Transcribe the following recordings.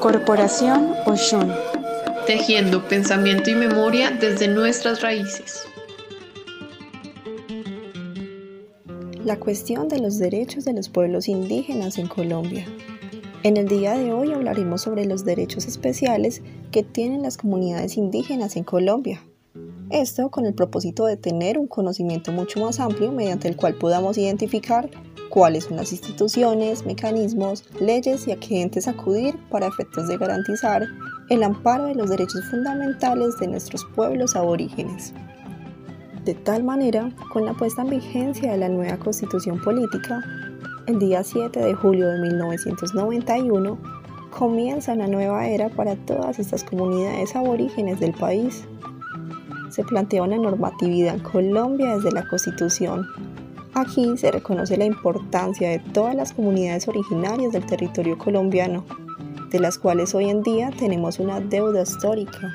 Corporación Oshun. Tejiendo pensamiento y memoria desde nuestras raíces. La cuestión de los derechos de los pueblos indígenas en Colombia. En el día de hoy hablaremos sobre los derechos especiales que tienen las comunidades indígenas en Colombia. Esto con el propósito de tener un conocimiento mucho más amplio mediante el cual podamos identificar cuáles son las instituciones, mecanismos, leyes y a qué entes acudir para efectos de garantizar el amparo de los derechos fundamentales de nuestros pueblos aborígenes. De tal manera, con la puesta en vigencia de la nueva constitución política, el día 7 de julio de 1991, comienza una nueva era para todas estas comunidades aborígenes del país. Se plantea una normatividad en Colombia desde la Constitución Aquí se reconoce la importancia de todas las comunidades originarias del territorio colombiano, de las cuales hoy en día tenemos una deuda histórica.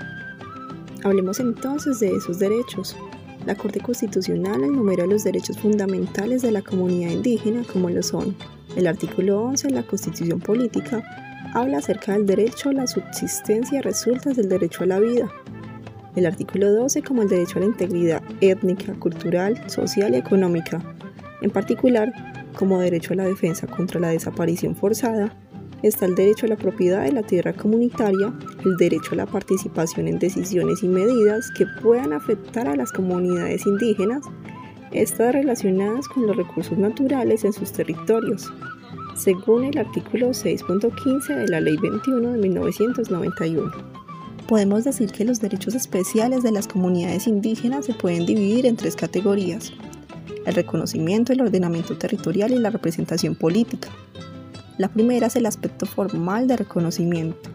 Hablemos entonces de esos derechos. La Corte Constitucional enumera los derechos fundamentales de la comunidad indígena como lo son. El artículo 11 de la Constitución Política habla acerca del derecho a la subsistencia resultas del derecho a la vida. El artículo 12 como el derecho a la integridad étnica, cultural, social y económica en particular, como derecho a la defensa contra la desaparición forzada, está el derecho a la propiedad de la tierra comunitaria, el derecho a la participación en decisiones y medidas que puedan afectar a las comunidades indígenas, estas relacionadas con los recursos naturales en sus territorios, según el artículo 6.15 de la Ley 21 de 1991. Podemos decir que los derechos especiales de las comunidades indígenas se pueden dividir en tres categorías el reconocimiento, el ordenamiento territorial y la representación política. La primera es el aspecto formal de reconocimiento.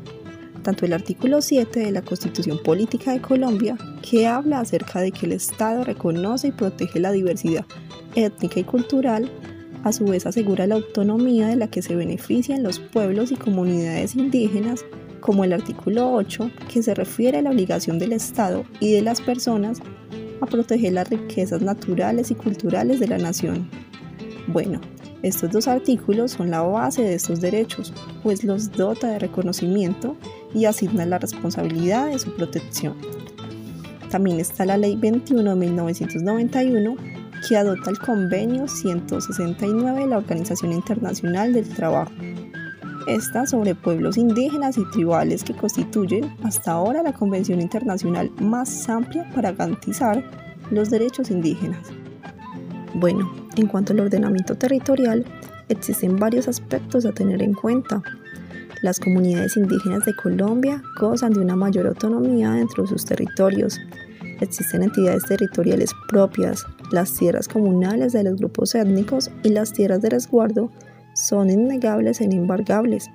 Tanto el artículo 7 de la Constitución Política de Colombia, que habla acerca de que el Estado reconoce y protege la diversidad étnica y cultural, a su vez asegura la autonomía de la que se benefician los pueblos y comunidades indígenas, como el artículo 8, que se refiere a la obligación del Estado y de las personas a proteger las riquezas naturales y culturales de la nación. Bueno, estos dos artículos son la base de estos derechos, pues los dota de reconocimiento y asigna la responsabilidad de su protección. También está la Ley 21 de 1991, que adopta el Convenio 169 de la Organización Internacional del Trabajo, esta sobre pueblos indígenas y tribales que constituyen hasta ahora la convención internacional más amplia para garantizar los derechos indígenas. Bueno, en cuanto al ordenamiento territorial, existen varios aspectos a tener en cuenta. Las comunidades indígenas de Colombia gozan de una mayor autonomía dentro de sus territorios. Existen entidades territoriales propias, las tierras comunales de los grupos étnicos y las tierras de resguardo son innegables e inembargables.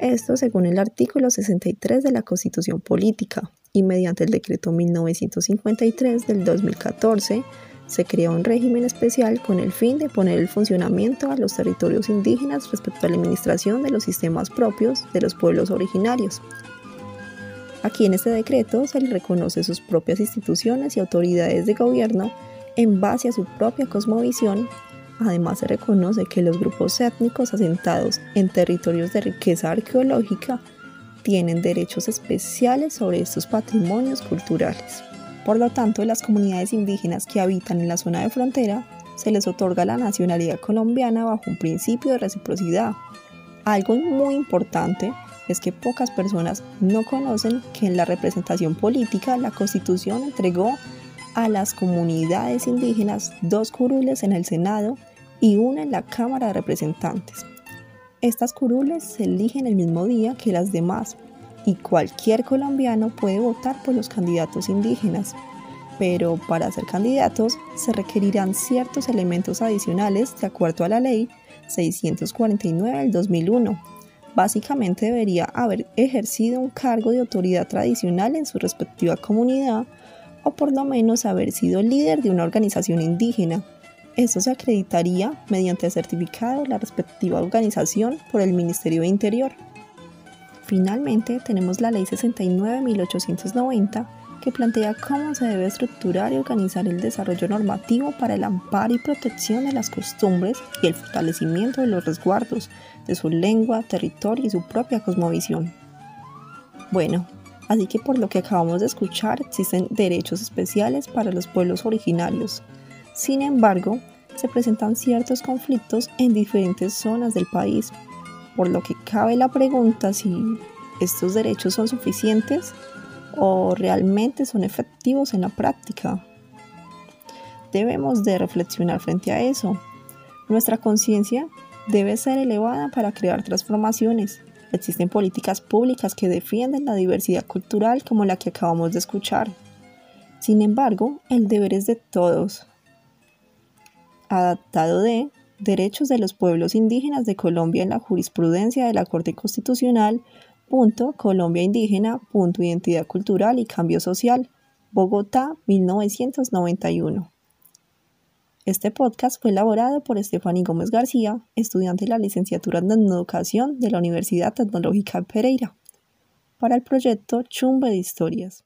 Esto según el artículo 63 de la Constitución Política y mediante el decreto 1953 del 2014 se creó un régimen especial con el fin de poner el funcionamiento a los territorios indígenas respecto a la administración de los sistemas propios de los pueblos originarios. Aquí en este decreto se le reconoce sus propias instituciones y autoridades de gobierno en base a su propia cosmovisión Además, se reconoce que los grupos étnicos asentados en territorios de riqueza arqueológica tienen derechos especiales sobre estos patrimonios culturales. Por lo tanto, las comunidades indígenas que habitan en la zona de frontera se les otorga la nacionalidad colombiana bajo un principio de reciprocidad. Algo muy importante es que pocas personas no conocen que en la representación política la Constitución entregó a las comunidades indígenas dos curules en el Senado y una en la Cámara de Representantes. Estas curules se eligen el mismo día que las demás y cualquier colombiano puede votar por los candidatos indígenas, pero para ser candidatos se requerirán ciertos elementos adicionales de acuerdo a la ley 649 del 2001. Básicamente debería haber ejercido un cargo de autoridad tradicional en su respectiva comunidad o por lo menos haber sido líder de una organización indígena. Esto se acreditaría mediante certificado de la respectiva organización por el Ministerio de Interior. Finalmente, tenemos la Ley 69.890 que plantea cómo se debe estructurar y organizar el desarrollo normativo para el amparo y protección de las costumbres y el fortalecimiento de los resguardos de su lengua, territorio y su propia cosmovisión. Bueno, así que por lo que acabamos de escuchar existen derechos especiales para los pueblos originarios. Sin embargo, se presentan ciertos conflictos en diferentes zonas del país, por lo que cabe la pregunta si estos derechos son suficientes o realmente son efectivos en la práctica. Debemos de reflexionar frente a eso. Nuestra conciencia debe ser elevada para crear transformaciones. Existen políticas públicas que defienden la diversidad cultural como la que acabamos de escuchar. Sin embargo, el deber es de todos. Adaptado de Derechos de los Pueblos Indígenas de Colombia en la jurisprudencia de la Corte Constitucional, punto, Colombia Indígena, punto, Identidad Cultural y Cambio Social, Bogotá, 1991. Este podcast fue elaborado por Estefany Gómez García, estudiante de la licenciatura en Educación de la Universidad Tecnológica de Pereira, para el proyecto Chumbe de Historias.